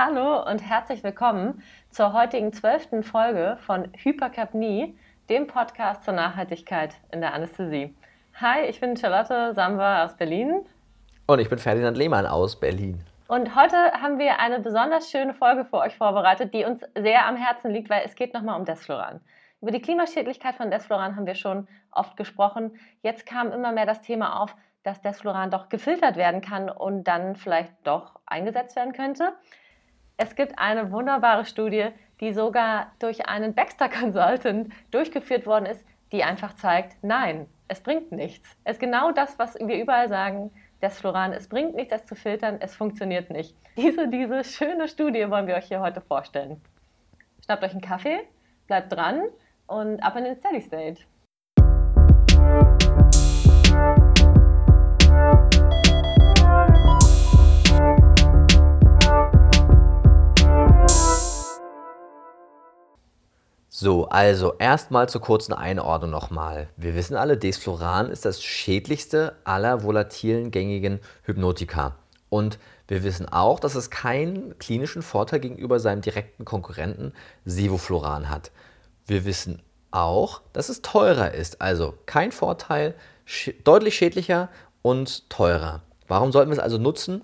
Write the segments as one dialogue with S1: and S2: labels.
S1: Hallo und herzlich willkommen zur heutigen zwölften Folge von Hypercapnie, dem Podcast zur Nachhaltigkeit in der Anästhesie. Hi, ich bin Charlotte Samba aus Berlin.
S2: Und ich bin Ferdinand Lehmann aus Berlin.
S1: Und heute haben wir eine besonders schöne Folge für euch vorbereitet, die uns sehr am Herzen liegt, weil es geht nochmal um Desfloran. Über die Klimaschädlichkeit von Desfloran haben wir schon oft gesprochen. Jetzt kam immer mehr das Thema auf, dass Desfloran doch gefiltert werden kann und dann vielleicht doch eingesetzt werden könnte. Es gibt eine wunderbare Studie, die sogar durch einen Baxter Consultant durchgeführt worden ist, die einfach zeigt, nein, es bringt nichts. Es ist genau das, was wir überall sagen, Desfloran, es bringt nichts, es zu filtern, es funktioniert nicht. Diese, diese schöne Studie wollen wir euch hier heute vorstellen. Schnappt euch einen Kaffee, bleibt dran und ab in den Steady State.
S2: So, also erstmal zur kurzen Einordnung nochmal. Wir wissen alle, Desfloran ist das schädlichste aller volatilen gängigen Hypnotika. Und wir wissen auch, dass es keinen klinischen Vorteil gegenüber seinem direkten Konkurrenten Sevofloran hat. Wir wissen auch, dass es teurer ist. Also kein Vorteil, sch deutlich schädlicher und teurer. Warum sollten wir es also nutzen?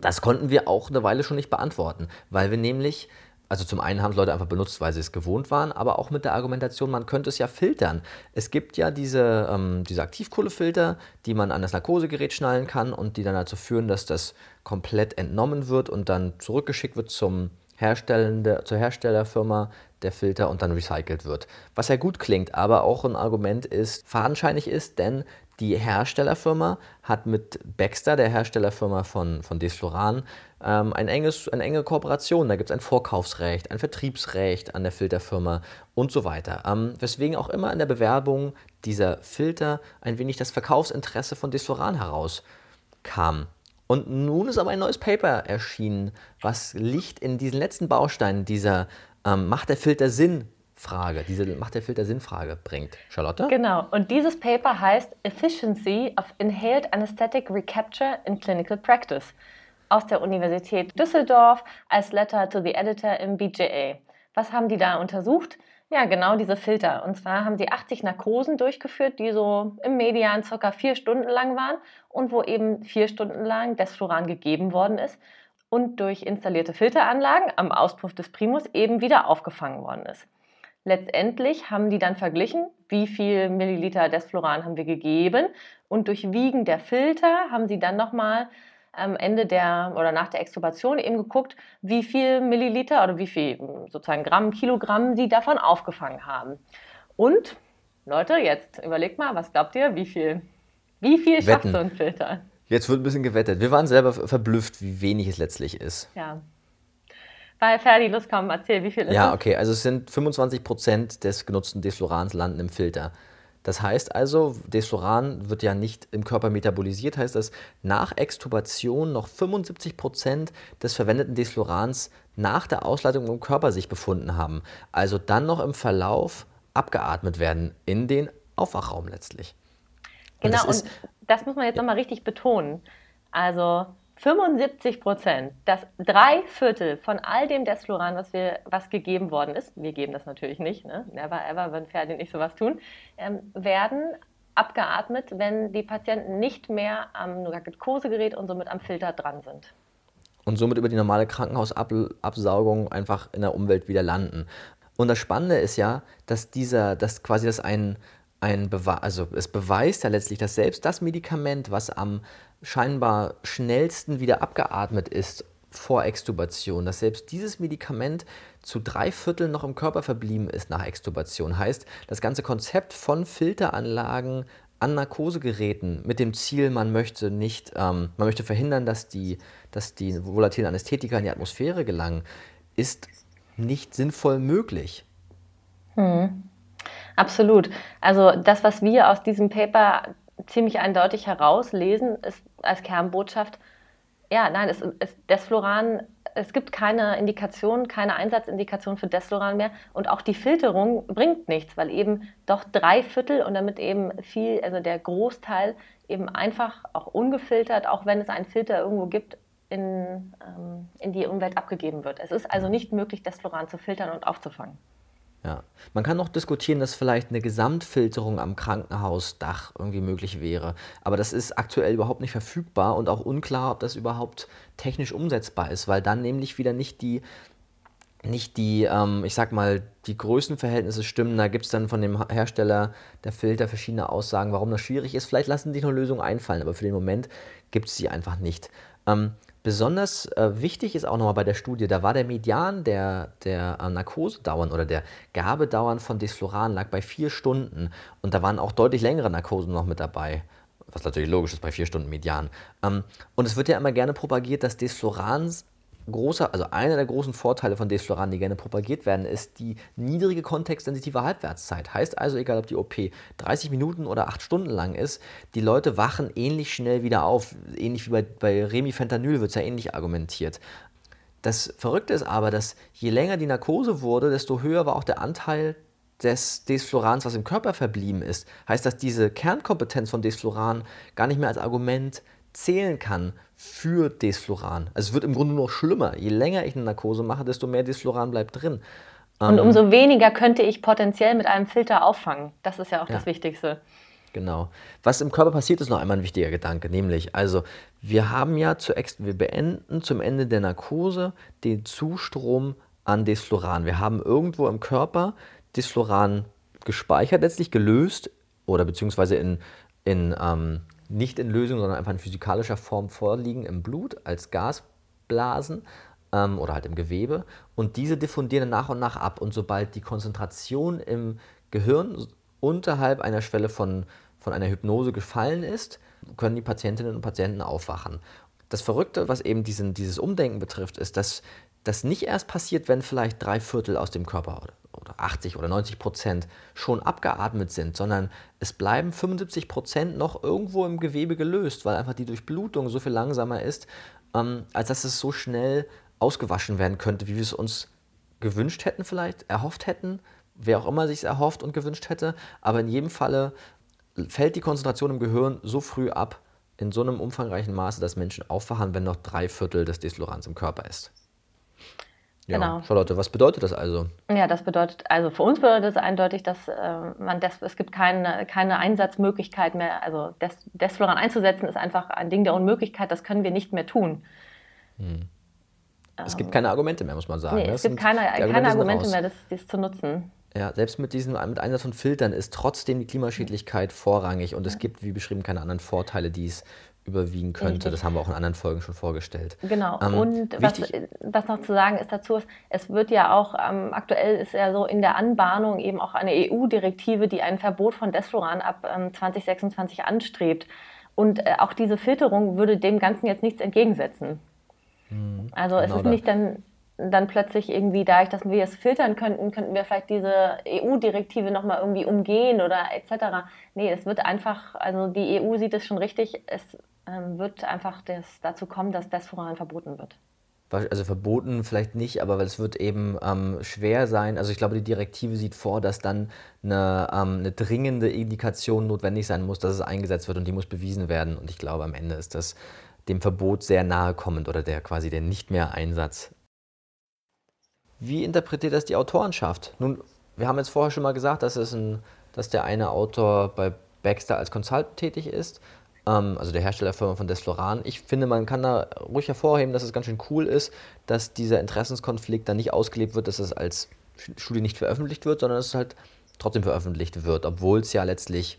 S2: Das konnten wir auch eine Weile schon nicht beantworten, weil wir nämlich also zum einen haben es Leute einfach benutzt, weil sie es gewohnt waren, aber auch mit der Argumentation, man könnte es ja filtern. Es gibt ja diese, ähm, diese Aktivkohlefilter, die man an das Narkosegerät schnallen kann und die dann dazu führen, dass das komplett entnommen wird und dann zurückgeschickt wird zum Herstellende, zur Herstellerfirma der Filter und dann recycelt wird. Was ja gut klingt, aber auch ein Argument ist, fadenscheinig ist, denn die Herstellerfirma hat mit Baxter, der Herstellerfirma von, von Desfloran, ähm, ein enges, eine enge Kooperation. Da gibt es ein Vorkaufsrecht, ein Vertriebsrecht an der Filterfirma und so weiter. Ähm, weswegen auch immer in der Bewerbung dieser Filter ein wenig das Verkaufsinteresse von Desfloran herauskam. Und nun ist aber ein neues Paper erschienen, was Licht in diesen letzten Bausteinen dieser ähm, Macht der Filter Sinn Frage, diese Macht der Filter Sinnfrage bringt. Charlotte?
S1: Genau, und dieses Paper heißt Efficiency of Inhaled Anesthetic Recapture in Clinical Practice aus der Universität Düsseldorf als Letter to the Editor im BJA. Was haben die da untersucht? Ja, genau diese Filter. Und zwar haben sie 80 Narkosen durchgeführt, die so im Median circa vier Stunden lang waren und wo eben vier Stunden lang Desfloran gegeben worden ist und durch installierte Filteranlagen am Auspuff des Primus eben wieder aufgefangen worden ist. Letztendlich haben die dann verglichen, wie viel Milliliter Desfloran haben wir gegeben und durch Wiegen der Filter haben sie dann nochmal am Ende der oder nach der Extubation eben geguckt, wie viel Milliliter oder wie viel sozusagen Gramm, Kilogramm sie davon aufgefangen haben. Und Leute, jetzt überlegt mal, was glaubt ihr, wie viel, wie viel schafft so ein Filter?
S2: Jetzt wird ein bisschen gewettet. Wir waren selber verblüfft, wie wenig es letztlich ist.
S1: Ja, bei Ferdi, los komm, erzähl, wie viel ist
S2: Ja, das? okay, also es sind 25 Prozent des genutzten Desflorans landen im Filter. Das heißt also, Desfloran wird ja nicht im Körper metabolisiert, heißt das, nach Extubation noch 75 Prozent des verwendeten Desflorans nach der Ausleitung im Körper sich befunden haben. Also dann noch im Verlauf abgeatmet werden in den Aufwachraum letztlich.
S1: Genau, und das, und das muss man jetzt ja. nochmal richtig betonen. Also 75 Prozent, das drei Viertel von all dem Desfloran, was, wir, was gegeben worden ist, wir geben das natürlich nicht, ne? never ever, wenn Pferde nicht sowas tun, ähm, werden abgeatmet, wenn die Patienten nicht mehr am Narkosegerät und somit am Filter dran sind.
S2: Und somit über die normale Krankenhausabsaugung einfach in der Umwelt wieder landen. Und das Spannende ist ja, dass dieser, dass quasi das ein, ein Beweis, also es beweist ja letztlich, dass selbst das Medikament, was am scheinbar schnellsten wieder abgeatmet ist vor Extubation, dass selbst dieses Medikament zu drei Vierteln noch im Körper verblieben ist nach Extubation. Heißt, das ganze Konzept von Filteranlagen an Narkosegeräten mit dem Ziel, man möchte nicht, ähm, man möchte verhindern, dass die, dass die volatilen Anästhetika in die Atmosphäre gelangen, ist nicht sinnvoll möglich.
S1: Hm. Absolut. Also das, was wir aus diesem Paper ziemlich eindeutig herauslesen, ist als Kernbotschaft, ja, nein, es, es, Desfloran, es gibt keine Indikation, keine Einsatzindikation für Desfloran mehr und auch die Filterung bringt nichts, weil eben doch drei Viertel und damit eben viel, also der Großteil eben einfach auch ungefiltert, auch wenn es einen Filter irgendwo gibt, in, ähm, in die Umwelt abgegeben wird. Es ist also nicht möglich, Desfloran zu filtern und aufzufangen.
S2: Ja. Man kann auch diskutieren, dass vielleicht eine Gesamtfilterung am Krankenhausdach irgendwie möglich wäre. Aber das ist aktuell überhaupt nicht verfügbar und auch unklar, ob das überhaupt technisch umsetzbar ist, weil dann nämlich wieder nicht die, nicht die, ähm, ich sag mal, die Größenverhältnisse stimmen. Da gibt es dann von dem Hersteller der Filter verschiedene Aussagen, warum das schwierig ist. Vielleicht lassen sich noch Lösungen einfallen, aber für den Moment gibt es sie einfach nicht. Ähm, Besonders äh, wichtig ist auch nochmal bei der Studie, da war der Median der, der äh, Narkosedauern oder der Gabedauern von Desfloran lag bei vier Stunden und da waren auch deutlich längere Narkosen noch mit dabei. Was natürlich logisch ist bei vier Stunden Median. Ähm, und es wird ja immer gerne propagiert, dass Desflorans großer, also einer der großen Vorteile von Desfloran, die gerne propagiert werden, ist die niedrige kontextsensitive Halbwertszeit. Heißt also, egal ob die OP 30 Minuten oder 8 Stunden lang ist, die Leute wachen ähnlich schnell wieder auf. Ähnlich wie bei, bei Remifentanyl wird es ja ähnlich argumentiert. Das Verrückte ist aber, dass je länger die Narkose wurde, desto höher war auch der Anteil des Desflorans, was im Körper verblieben ist. Heißt, dass diese Kernkompetenz von Desfloran gar nicht mehr als Argument zählen kann für Desfloran. Also es wird im Grunde nur noch schlimmer. Je länger ich eine Narkose mache, desto mehr Desfloran bleibt drin.
S1: Und ähm, umso weniger könnte ich potenziell mit einem Filter auffangen. Das ist ja auch ja. das Wichtigste.
S2: Genau. Was im Körper passiert, ist noch einmal ein wichtiger Gedanke, nämlich, also wir haben ja zu wir beenden zum Ende der Narkose den Zustrom an Desfloran. Wir haben irgendwo im Körper Desfloran gespeichert, letztlich gelöst oder beziehungsweise in, in ähm, nicht in Lösung, sondern einfach in physikalischer Form vorliegen im Blut als Gasblasen ähm, oder halt im Gewebe. Und diese diffundieren nach und nach ab. Und sobald die Konzentration im Gehirn unterhalb einer Schwelle von, von einer Hypnose gefallen ist, können die Patientinnen und Patienten aufwachen. Das Verrückte, was eben diesen, dieses Umdenken betrifft, ist, dass das nicht erst passiert, wenn vielleicht drei Viertel aus dem Körper oder 80 oder 90 Prozent schon abgeatmet sind, sondern es bleiben 75 Prozent noch irgendwo im Gewebe gelöst, weil einfach die Durchblutung so viel langsamer ist, ähm, als dass es so schnell ausgewaschen werden könnte, wie wir es uns gewünscht hätten vielleicht, erhofft hätten, wer auch immer sich es erhofft und gewünscht hätte. Aber in jedem Falle fällt die Konzentration im Gehirn so früh ab, in so einem umfangreichen Maße, dass Menschen aufwachen, wenn noch drei Viertel des Deslorans im Körper ist. Ja, genau. Charlotte, was bedeutet das also?
S1: Ja, das bedeutet, also für uns bedeutet es eindeutig, dass äh, man das, es gibt keine, keine Einsatzmöglichkeit mehr. Also Des, Desfloran einzusetzen ist einfach ein Ding der Unmöglichkeit, das können wir nicht mehr tun. Hm.
S2: Es gibt keine Argumente mehr, muss man sagen.
S1: Nee,
S2: ne?
S1: es gibt keine, Argumente, keine Argumente mehr, das, das zu nutzen.
S2: Ja, selbst mit diesem mit Einsatz von Filtern ist trotzdem die Klimaschädlichkeit vorrangig und es gibt, wie beschrieben, keine anderen Vorteile, die es überwiegen könnte. Das haben wir auch in anderen Folgen schon vorgestellt.
S1: Genau. Ähm, und was, was, noch zu sagen ist dazu, es wird ja auch, ähm, aktuell ist ja so in der Anbahnung eben auch eine EU-Direktive, die ein Verbot von Desfloran ab ähm, 2026 anstrebt. Und äh, auch diese Filterung würde dem Ganzen jetzt nichts entgegensetzen. Hm, also genau es ist nicht dann dann plötzlich irgendwie, dadurch, dass wir es filtern könnten, könnten wir vielleicht diese EU-Direktive nochmal irgendwie umgehen oder etc. Nee, es wird einfach, also die EU sieht es schon richtig, es wird einfach das, dazu kommen, dass das Desforan verboten wird.
S2: Also verboten vielleicht nicht, aber es wird eben ähm, schwer sein. Also ich glaube, die Direktive sieht vor, dass dann eine, ähm, eine, dringende Indikation notwendig sein muss, dass es eingesetzt wird und die muss bewiesen werden. Und ich glaube, am Ende ist das dem Verbot sehr nahe kommend oder der quasi der nicht mehr Einsatz. Wie interpretiert das die Autorenschaft? Nun, wir haben jetzt vorher schon mal gesagt, dass, es ein, dass der eine Autor bei Baxter als Consultant tätig ist ähm, also der Herstellerfirma von Desfloran. Ich finde, man kann da ruhig hervorheben, dass es ganz schön cool ist, dass dieser Interessenskonflikt dann nicht ausgelebt wird, dass es als Studie nicht veröffentlicht wird, sondern dass es halt trotzdem veröffentlicht wird, obwohl es ja letztlich,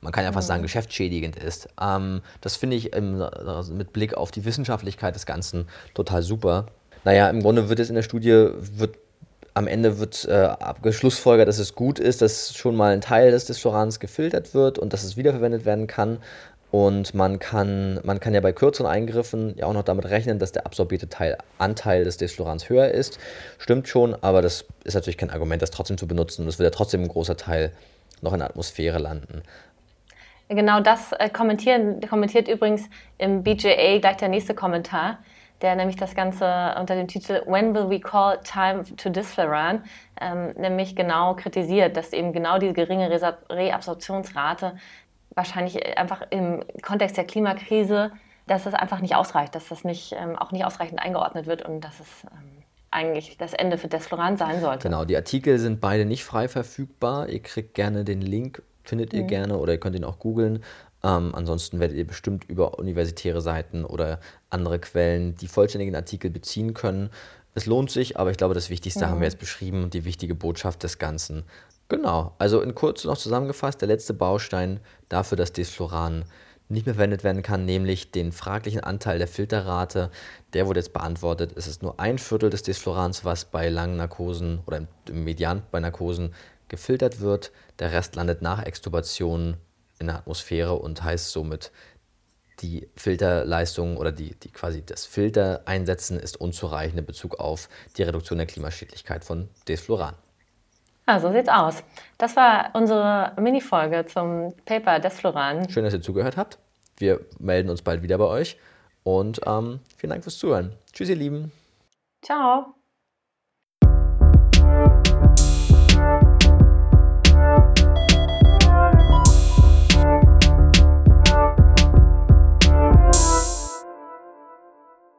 S2: man kann ja fast sagen, mhm. geschäftsschädigend ist. Ähm, das finde ich im, mit Blick auf die Wissenschaftlichkeit des Ganzen total super. Naja, im Grunde wird es in der Studie, wird am Ende wird äh, geschlussfolgert, dass es gut ist, dass schon mal ein Teil des Desflorans gefiltert wird und dass es wiederverwendet werden kann. Und man kann, man kann ja bei kürzeren Eingriffen ja auch noch damit rechnen, dass der absorbierte Teil, Anteil des Deslorans höher ist. Stimmt schon, aber das ist natürlich kein Argument, das trotzdem zu benutzen. Und es wird ja trotzdem ein großer Teil noch in der Atmosphäre landen.
S1: Genau das äh, kommentiert übrigens im BJA gleich der nächste Kommentar, der nämlich das Ganze unter dem Titel When will we call time to Disfloran ähm, nämlich genau kritisiert, dass eben genau diese geringe Reabsorptionsrate wahrscheinlich einfach im Kontext der Klimakrise dass es einfach nicht ausreicht, dass das nicht, ähm, auch nicht ausreichend eingeordnet wird und dass es ähm, eigentlich das Ende für Desfloran sein sollte.
S2: Genau, die Artikel sind beide nicht frei verfügbar. Ihr kriegt gerne den Link, findet ihr mhm. gerne oder ihr könnt ihn auch googeln. Ähm, ansonsten werdet ihr bestimmt über universitäre Seiten oder andere Quellen die vollständigen Artikel beziehen können. Es lohnt sich, aber ich glaube, das Wichtigste mhm. haben wir jetzt beschrieben und die wichtige Botschaft des Ganzen. Genau, also in kurz noch zusammengefasst, der letzte Baustein dafür, dass Desfloran nicht mehr verwendet werden kann, nämlich den fraglichen Anteil der Filterrate. Der wurde jetzt beantwortet. Es ist nur ein Viertel des Desflorans, was bei langen Narkosen oder im Median bei Narkosen gefiltert wird. Der Rest landet nach Extubation in der Atmosphäre und heißt somit, die Filterleistung oder die, die quasi das Filter einsetzen ist unzureichend in Bezug auf die Reduktion der Klimaschädlichkeit von Desfloran.
S1: Ah, so sieht's aus. Das war unsere Mini-Folge zum Paper Desfloran.
S2: Schön, dass ihr zugehört habt. Wir melden uns bald wieder bei euch und ähm, vielen Dank fürs Zuhören. Tschüss, ihr Lieben.
S1: Ciao.